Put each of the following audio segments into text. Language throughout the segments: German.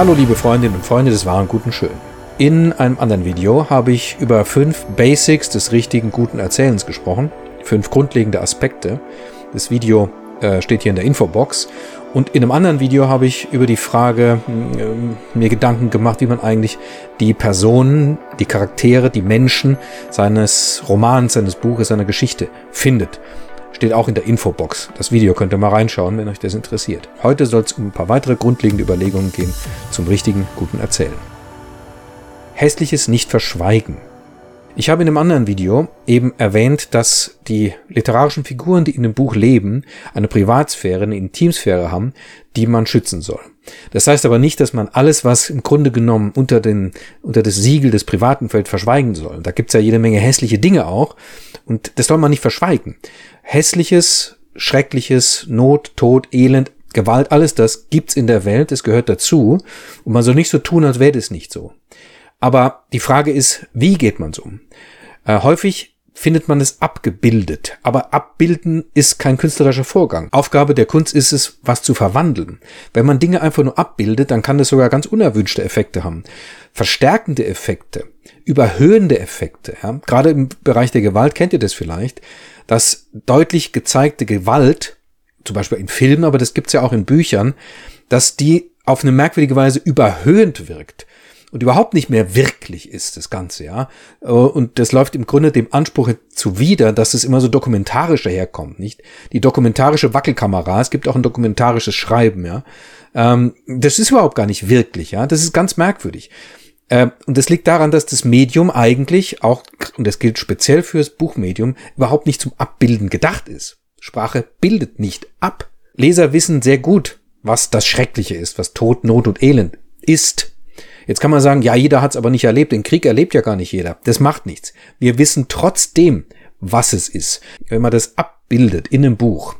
Hallo liebe Freundinnen und Freunde des wahren Guten Schön. In einem anderen Video habe ich über fünf Basics des richtigen guten Erzählens gesprochen, fünf grundlegende Aspekte. Das Video äh, steht hier in der Infobox und in einem anderen Video habe ich über die Frage äh, mir Gedanken gemacht, wie man eigentlich die Personen, die Charaktere, die Menschen seines Romans, seines Buches, seiner Geschichte findet. Steht auch in der Infobox. Das Video könnt ihr mal reinschauen, wenn euch das interessiert. Heute soll es um ein paar weitere grundlegende Überlegungen gehen zum richtigen, guten Erzählen. Hässliches nicht verschweigen. Ich habe in einem anderen Video eben erwähnt, dass die literarischen Figuren, die in dem Buch leben, eine Privatsphäre, eine Intimsphäre haben, die man schützen soll. Das heißt aber nicht, dass man alles, was im Grunde genommen unter, den, unter das Siegel des Privaten fällt, verschweigen soll. Da gibt's ja jede Menge hässliche Dinge auch und das soll man nicht verschweigen hässliches, schreckliches, Not, Tod, Elend, Gewalt, alles das gibt's in der Welt, es gehört dazu und man soll nicht so tun, als wäre das nicht so. Aber die Frage ist, wie geht man so? Äh, häufig findet man es abgebildet, aber abbilden ist kein künstlerischer Vorgang. Aufgabe der Kunst ist es, was zu verwandeln. Wenn man Dinge einfach nur abbildet, dann kann das sogar ganz unerwünschte Effekte haben. Verstärkende Effekte, überhöhende Effekte, ja? gerade im Bereich der Gewalt kennt ihr das vielleicht, dass deutlich gezeigte Gewalt, zum Beispiel in Filmen, aber das gibt's ja auch in Büchern, dass die auf eine merkwürdige Weise überhöhend wirkt und überhaupt nicht mehr wirklich ist, das Ganze, ja. Und das läuft im Grunde dem Anspruch zuwider, dass es immer so dokumentarisch daherkommt, nicht? Die dokumentarische Wackelkamera, es gibt auch ein dokumentarisches Schreiben, ja. Ähm, das ist überhaupt gar nicht wirklich, ja. Das ist ganz merkwürdig. Ähm, und das liegt daran, dass das Medium eigentlich auch, und das gilt speziell fürs Buchmedium, überhaupt nicht zum Abbilden gedacht ist. Sprache bildet nicht ab. Leser wissen sehr gut, was das Schreckliche ist, was Tod, Not und Elend ist. Jetzt kann man sagen, ja, jeder hat es aber nicht erlebt. Den Krieg erlebt ja gar nicht jeder. Das macht nichts. Wir wissen trotzdem, was es ist. Wenn man das abbildet in einem Buch,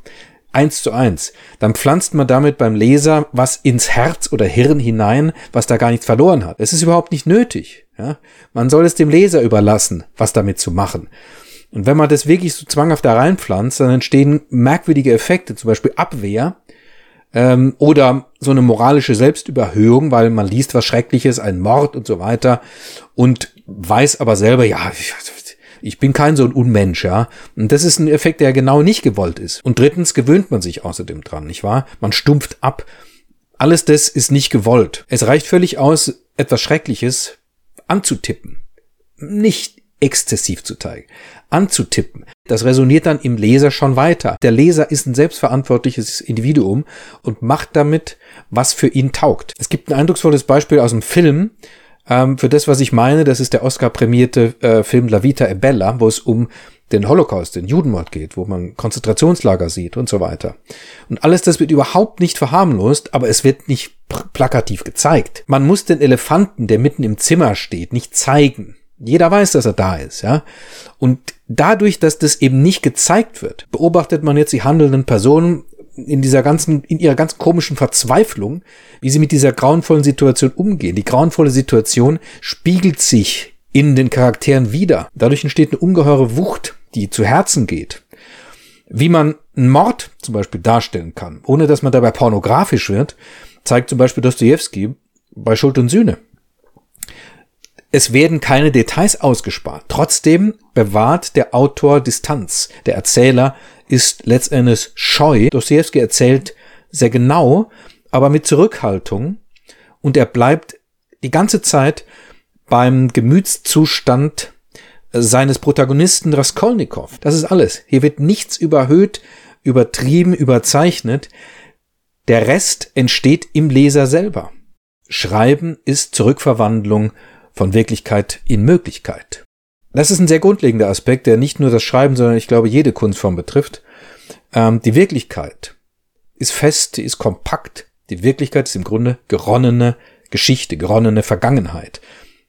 eins zu eins, dann pflanzt man damit beim Leser was ins Herz oder Hirn hinein, was da gar nichts verloren hat. Es ist überhaupt nicht nötig. Ja? Man soll es dem Leser überlassen, was damit zu machen. Und wenn man das wirklich so zwanghaft da reinpflanzt, dann entstehen merkwürdige Effekte, zum Beispiel Abwehr ähm, oder so eine moralische Selbstüberhöhung, weil man liest was Schreckliches, ein Mord und so weiter und weiß aber selber, ja, ich bin kein so ein Unmensch, ja. Und das ist ein Effekt, der genau nicht gewollt ist. Und drittens gewöhnt man sich außerdem dran, nicht wahr? Man stumpft ab. Alles das ist nicht gewollt. Es reicht völlig aus, etwas Schreckliches anzutippen. Nicht exzessiv zu zeigen. Anzutippen. Das resoniert dann im Leser schon weiter. Der Leser ist ein selbstverantwortliches Individuum und macht damit, was für ihn taugt. Es gibt ein eindrucksvolles Beispiel aus dem Film, ähm, für das, was ich meine, das ist der Oscar-prämierte äh, Film La Vita e Bella, wo es um den Holocaust, den Judenmord geht, wo man Konzentrationslager sieht und so weiter. Und alles das wird überhaupt nicht verharmlost, aber es wird nicht plakativ gezeigt. Man muss den Elefanten, der mitten im Zimmer steht, nicht zeigen. Jeder weiß, dass er da ist, ja. Und dadurch, dass das eben nicht gezeigt wird, beobachtet man jetzt die handelnden Personen in dieser ganzen, in ihrer ganz komischen Verzweiflung, wie sie mit dieser grauenvollen Situation umgehen. Die grauenvolle Situation spiegelt sich in den Charakteren wieder. Dadurch entsteht eine ungeheure Wucht, die zu Herzen geht. Wie man einen Mord zum Beispiel darstellen kann, ohne dass man dabei pornografisch wird, zeigt zum Beispiel Dostoevsky bei Schuld und Sühne. Es werden keine Details ausgespart. Trotzdem bewahrt der Autor Distanz. Der Erzähler ist letztendlich scheu. Dostoevsky erzählt sehr genau, aber mit Zurückhaltung und er bleibt die ganze Zeit beim Gemütszustand seines Protagonisten Raskolnikow. Das ist alles. Hier wird nichts überhöht, übertrieben, überzeichnet. Der Rest entsteht im Leser selber. Schreiben ist Zurückverwandlung von Wirklichkeit in Möglichkeit. Das ist ein sehr grundlegender Aspekt, der nicht nur das Schreiben, sondern ich glaube jede Kunstform betrifft. Ähm, die Wirklichkeit ist fest, die ist kompakt. Die Wirklichkeit ist im Grunde geronnene Geschichte, geronnene Vergangenheit.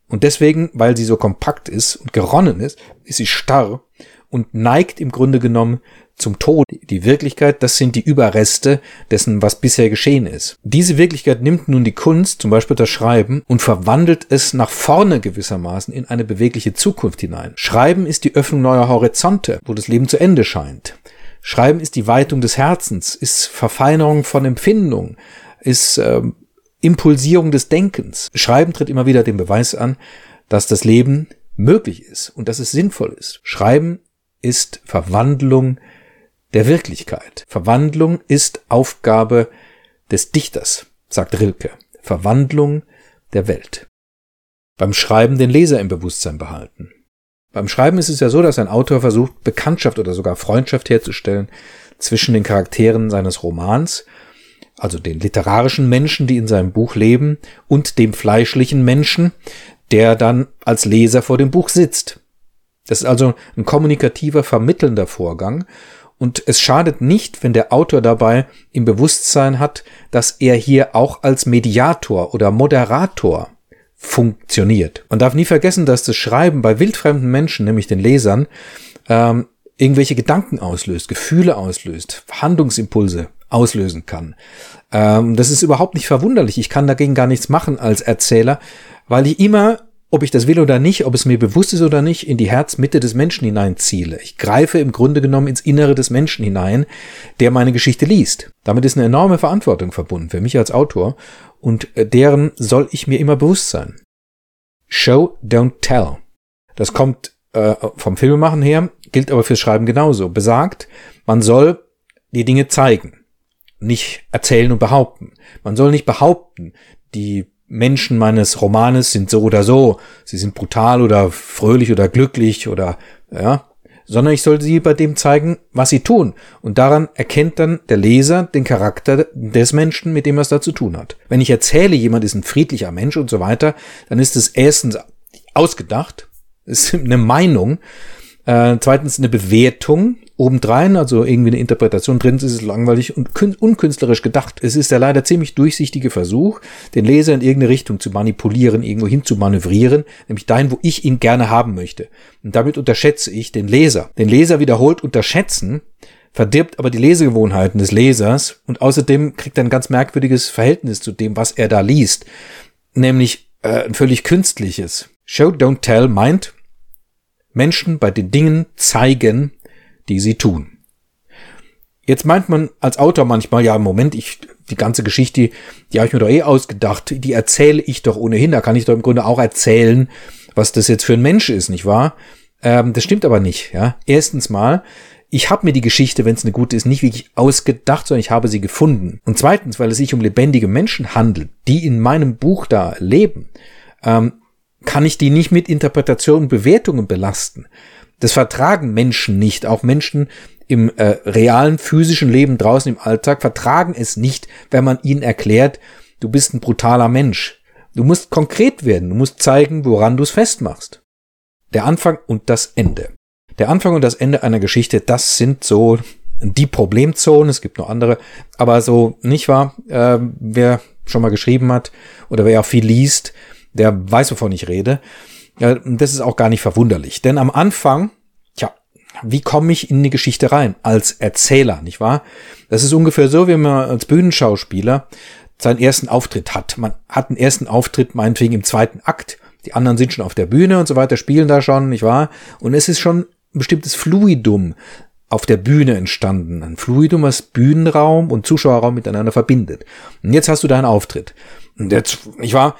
Und deswegen, weil sie so kompakt ist und geronnen ist, ist sie starr und neigt im Grunde genommen zum Tod. Die Wirklichkeit, das sind die Überreste dessen, was bisher geschehen ist. Diese Wirklichkeit nimmt nun die Kunst, zum Beispiel das Schreiben, und verwandelt es nach vorne gewissermaßen in eine bewegliche Zukunft hinein. Schreiben ist die Öffnung neuer Horizonte, wo das Leben zu Ende scheint. Schreiben ist die Weitung des Herzens, ist Verfeinerung von Empfindungen, ist äh, Impulsierung des Denkens. Schreiben tritt immer wieder den Beweis an, dass das Leben möglich ist und dass es sinnvoll ist. Schreiben ist Verwandlung der Wirklichkeit. Verwandlung ist Aufgabe des Dichters, sagt Rilke. Verwandlung der Welt. Beim Schreiben den Leser im Bewusstsein behalten. Beim Schreiben ist es ja so, dass ein Autor versucht, Bekanntschaft oder sogar Freundschaft herzustellen zwischen den Charakteren seines Romans, also den literarischen Menschen, die in seinem Buch leben, und dem fleischlichen Menschen, der dann als Leser vor dem Buch sitzt. Das ist also ein kommunikativer, vermittelnder Vorgang. Und es schadet nicht, wenn der Autor dabei im Bewusstsein hat, dass er hier auch als Mediator oder Moderator funktioniert. Man darf nie vergessen, dass das Schreiben bei wildfremden Menschen, nämlich den Lesern, ähm, irgendwelche Gedanken auslöst, Gefühle auslöst, Handlungsimpulse auslösen kann. Ähm, das ist überhaupt nicht verwunderlich. Ich kann dagegen gar nichts machen als Erzähler, weil ich immer, ob ich das will oder nicht, ob es mir bewusst ist oder nicht, in die Herzmitte des Menschen hineinziele. Ich greife im Grunde genommen ins Innere des Menschen hinein, der meine Geschichte liest. Damit ist eine enorme Verantwortung verbunden für mich als Autor und äh, deren soll ich mir immer bewusst sein. Show, don't tell. Das kommt äh, vom Filmemachen her, gilt aber fürs Schreiben genauso. Besagt, man soll die Dinge zeigen, nicht erzählen und behaupten. Man soll nicht behaupten, die Menschen meines Romanes sind so oder so, sie sind brutal oder fröhlich oder glücklich oder ja, sondern ich soll sie bei dem zeigen, was sie tun. Und daran erkennt dann der Leser den Charakter des Menschen, mit dem er es da zu tun hat. Wenn ich erzähle, jemand ist ein friedlicher Mensch und so weiter, dann ist es erstens ausgedacht, ist eine Meinung, äh, zweitens eine Bewertung obendrein, also irgendwie eine Interpretation drin, ist es langweilig und unkünstlerisch gedacht. Es ist der leider ziemlich durchsichtige Versuch, den Leser in irgendeine Richtung zu manipulieren, irgendwo hin zu manövrieren, nämlich dahin, wo ich ihn gerne haben möchte. Und damit unterschätze ich den Leser. Den Leser wiederholt unterschätzen, verdirbt aber die Lesegewohnheiten des Lesers und außerdem kriegt er ein ganz merkwürdiges Verhältnis zu dem, was er da liest, nämlich äh, ein völlig künstliches. Show, don't tell meint, Menschen bei den Dingen zeigen, die sie tun. Jetzt meint man als Autor manchmal, ja, im Moment, ich, die ganze Geschichte, die habe ich mir doch eh ausgedacht, die erzähle ich doch ohnehin, da kann ich doch im Grunde auch erzählen, was das jetzt für ein Mensch ist, nicht wahr? Ähm, das stimmt aber nicht, ja. Erstens mal, ich habe mir die Geschichte, wenn es eine gute ist, nicht wirklich ausgedacht, sondern ich habe sie gefunden. Und zweitens, weil es sich um lebendige Menschen handelt, die in meinem Buch da leben, ähm, kann ich die nicht mit Interpretationen und Bewertungen belasten. Das vertragen Menschen nicht. Auch Menschen im äh, realen physischen Leben draußen im Alltag vertragen es nicht, wenn man ihnen erklärt, du bist ein brutaler Mensch. Du musst konkret werden. Du musst zeigen, woran du es festmachst. Der Anfang und das Ende. Der Anfang und das Ende einer Geschichte, das sind so die Problemzonen. Es gibt noch andere, aber so nicht wahr? Äh, wer schon mal geschrieben hat oder wer auch viel liest, der weiß, wovon ich rede. Ja, das ist auch gar nicht verwunderlich. Denn am Anfang, tja, wie komme ich in eine Geschichte rein? Als Erzähler, nicht wahr? Das ist ungefähr so, wie man als Bühnenschauspieler seinen ersten Auftritt hat. Man hat einen ersten Auftritt meinetwegen im zweiten Akt. Die anderen sind schon auf der Bühne und so weiter, spielen da schon, nicht wahr? Und es ist schon ein bestimmtes Fluidum auf der Bühne entstanden. Ein Fluidum, was Bühnenraum und Zuschauerraum miteinander verbindet. Und jetzt hast du deinen Auftritt. Und jetzt, ich war,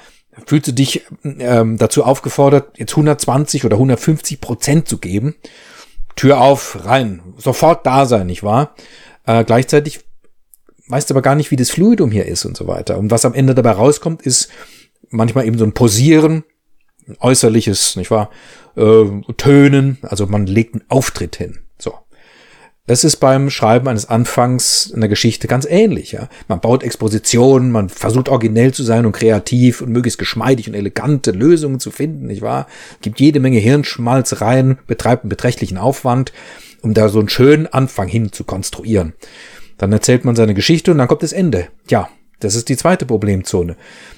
fühlst du dich ähm, dazu aufgefordert, jetzt 120 oder 150 Prozent zu geben. Tür auf, rein, sofort da sein, nicht wahr? Äh, gleichzeitig weißt du aber gar nicht, wie das Fluidum hier ist und so weiter. Und was am Ende dabei rauskommt, ist manchmal eben so ein Posieren, ein äußerliches, nicht wahr? Äh, Tönen, also man legt einen Auftritt hin. Das ist beim Schreiben eines Anfangs einer Geschichte ganz ähnlich. Ja? Man baut Expositionen, man versucht originell zu sein und kreativ und möglichst geschmeidig und elegante Lösungen zu finden, nicht wahr? Gibt jede Menge Hirnschmalz rein, betreibt einen beträchtlichen Aufwand, um da so einen schönen Anfang hin zu konstruieren. Dann erzählt man seine Geschichte und dann kommt das Ende. Ja, das ist die zweite Problemzone.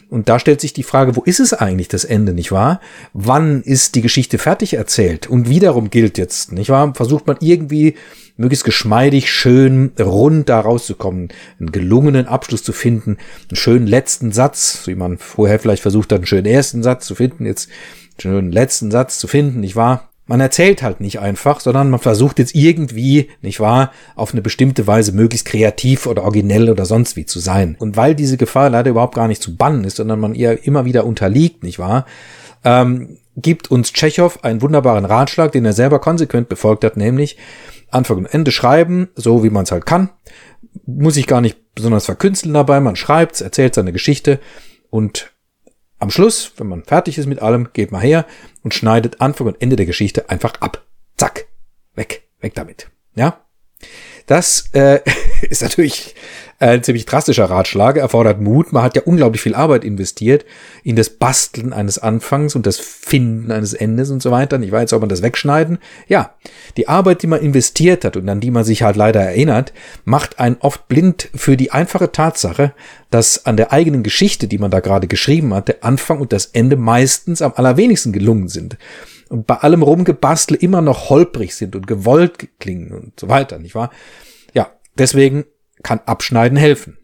Und da stellt sich die Frage, wo ist es eigentlich das Ende, nicht wahr? Wann ist die Geschichte fertig erzählt? Und wiederum gilt jetzt, nicht wahr? Versucht man irgendwie möglichst geschmeidig, schön, rund da rauszukommen, einen gelungenen Abschluss zu finden, einen schönen letzten Satz, wie man vorher vielleicht versucht hat, einen schönen ersten Satz zu finden, jetzt einen schönen letzten Satz zu finden, nicht wahr? Man erzählt halt nicht einfach, sondern man versucht jetzt irgendwie, nicht wahr, auf eine bestimmte Weise möglichst kreativ oder originell oder sonst wie zu sein. Und weil diese Gefahr leider überhaupt gar nicht zu bannen ist, sondern man ihr immer wieder unterliegt, nicht wahr, ähm, gibt uns Tschechow einen wunderbaren Ratschlag, den er selber konsequent befolgt hat, nämlich Anfang und Ende schreiben, so wie man es halt kann. Muss ich gar nicht besonders verkünsteln dabei, man schreibt, erzählt seine Geschichte und am Schluss, wenn man fertig ist mit allem, geht man her und schneidet Anfang und Ende der Geschichte einfach ab. Zack. Weg. Weg damit. Ja? Das äh, ist natürlich ein ziemlich drastischer Ratschlag, erfordert Mut. Man hat ja unglaublich viel Arbeit investiert in das Basteln eines Anfangs und das Finden eines Endes und so weiter. Ich weiß, ob man das wegschneiden. Ja, die Arbeit, die man investiert hat und an die man sich halt leider erinnert, macht einen oft blind für die einfache Tatsache, dass an der eigenen Geschichte, die man da gerade geschrieben hat, der Anfang und das Ende meistens am allerwenigsten gelungen sind und bei allem Rumgebastel immer noch holprig sind und gewollt klingen und so weiter, nicht wahr? Ja, deswegen kann Abschneiden helfen.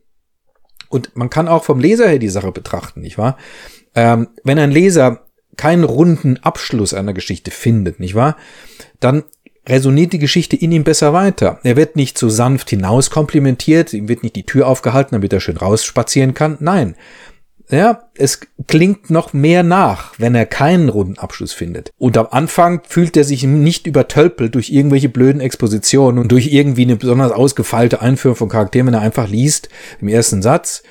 Und man kann auch vom Leser her die Sache betrachten, nicht wahr? Ähm, wenn ein Leser keinen runden Abschluss einer Geschichte findet, nicht wahr? Dann resoniert die Geschichte in ihm besser weiter. Er wird nicht so sanft hinaus komplimentiert, ihm wird nicht die Tür aufgehalten, damit er schön rausspazieren kann. Nein, ja, es klingt noch mehr nach, wenn er keinen runden Abschluss findet. Und am Anfang fühlt er sich nicht übertölpelt durch irgendwelche blöden Expositionen und durch irgendwie eine besonders ausgefeilte Einführung von Charakteren, wenn er einfach liest im ersten Satz.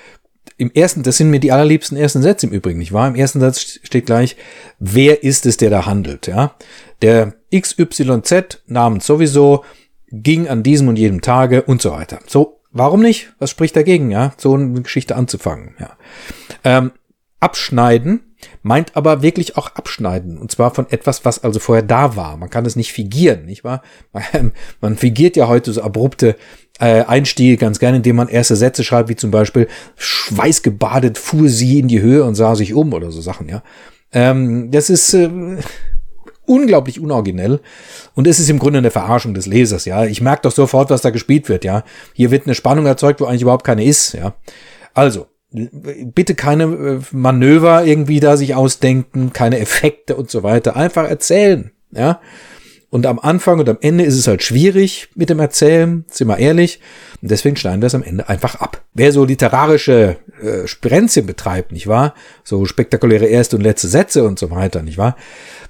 Im ersten, das sind mir die allerliebsten ersten Sätze im Übrigen, nicht wahr? Im ersten Satz steht gleich, wer ist es, der da handelt, ja? Der XYZ, namens sowieso, ging an diesem und jedem Tage und so weiter. So, Warum nicht? Was spricht dagegen, ja, so eine Geschichte anzufangen, ja. Ähm, abschneiden meint aber wirklich auch abschneiden. Und zwar von etwas, was also vorher da war. Man kann es nicht figieren, nicht wahr? Man, figiert ja heute so abrupte äh, Einstiege ganz gerne, indem man erste Sätze schreibt, wie zum Beispiel schweißgebadet fuhr sie in die Höhe und sah sich um oder so Sachen, ja. Ähm, das ist, äh, unglaublich unoriginell. Und es ist im Grunde eine Verarschung des Lesers, ja. Ich merke doch sofort, was da gespielt wird, ja. Hier wird eine Spannung erzeugt, wo eigentlich überhaupt keine ist, ja. Also, bitte keine äh, Manöver irgendwie da sich ausdenken, keine Effekte und so weiter. Einfach erzählen, ja. Und am Anfang und am Ende ist es halt schwierig mit dem Erzählen, sind wir ehrlich. Und deswegen schneiden wir es am Ende einfach ab. Wer so literarische äh, Sprenzchen betreibt, nicht wahr? So spektakuläre erste und letzte Sätze und so weiter, nicht wahr?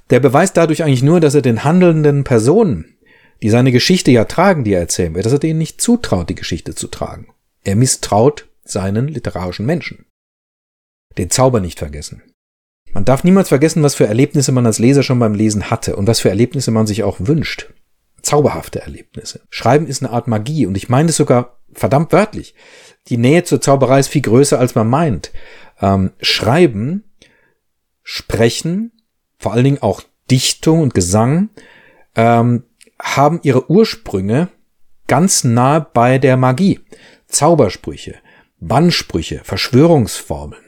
Der beweist dadurch eigentlich nur, dass er den handelnden Personen, die seine Geschichte ja tragen, die er erzählen wird, dass er denen nicht zutraut, die Geschichte zu tragen. Er misstraut seinen literarischen Menschen. Den Zauber nicht vergessen. Man darf niemals vergessen, was für Erlebnisse man als Leser schon beim Lesen hatte und was für Erlebnisse man sich auch wünscht. Zauberhafte Erlebnisse. Schreiben ist eine Art Magie und ich meine es sogar verdammt wörtlich. Die Nähe zur Zauberei ist viel größer, als man meint. Ähm, Schreiben, Sprechen, vor allen Dingen auch Dichtung und Gesang, ähm, haben ihre Ursprünge ganz nah bei der Magie. Zaubersprüche, Bannsprüche, Verschwörungsformeln,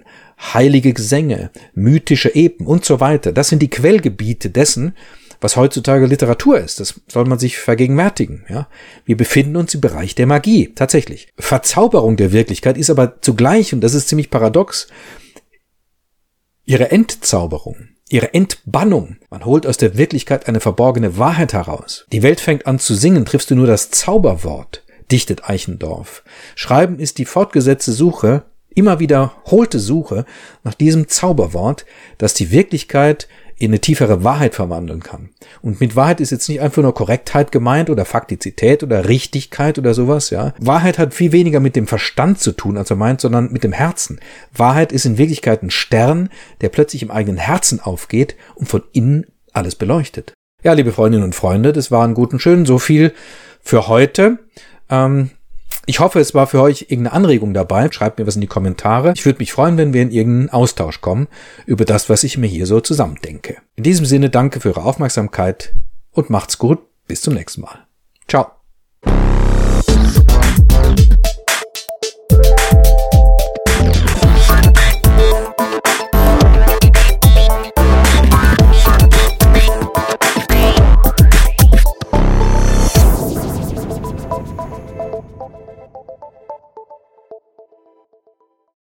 heilige Gesänge, mythische Epen und so weiter. Das sind die Quellgebiete dessen, was heutzutage Literatur ist. Das soll man sich vergegenwärtigen. Ja? Wir befinden uns im Bereich der Magie, tatsächlich. Verzauberung der Wirklichkeit ist aber zugleich, und das ist ziemlich paradox, ihre Entzauberung ihre Entbannung. Man holt aus der Wirklichkeit eine verborgene Wahrheit heraus. Die Welt fängt an zu singen, triffst du nur das Zauberwort, dichtet Eichendorff. Schreiben ist die fortgesetzte Suche, immer wiederholte Suche nach diesem Zauberwort, das die Wirklichkeit in eine tiefere Wahrheit verwandeln kann. Und mit Wahrheit ist jetzt nicht einfach nur Korrektheit gemeint oder Faktizität oder Richtigkeit oder sowas, ja. Wahrheit hat viel weniger mit dem Verstand zu tun, als er meint, sondern mit dem Herzen. Wahrheit ist in Wirklichkeit ein Stern, der plötzlich im eigenen Herzen aufgeht und von innen alles beleuchtet. Ja, liebe Freundinnen und Freunde, das war ein gut und schön. So viel für heute. Ähm, ich hoffe, es war für euch irgendeine Anregung dabei. Schreibt mir was in die Kommentare. Ich würde mich freuen, wenn wir in irgendeinen Austausch kommen über das, was ich mir hier so zusammendenke. In diesem Sinne danke für eure Aufmerksamkeit und macht's gut. Bis zum nächsten Mal. Ciao.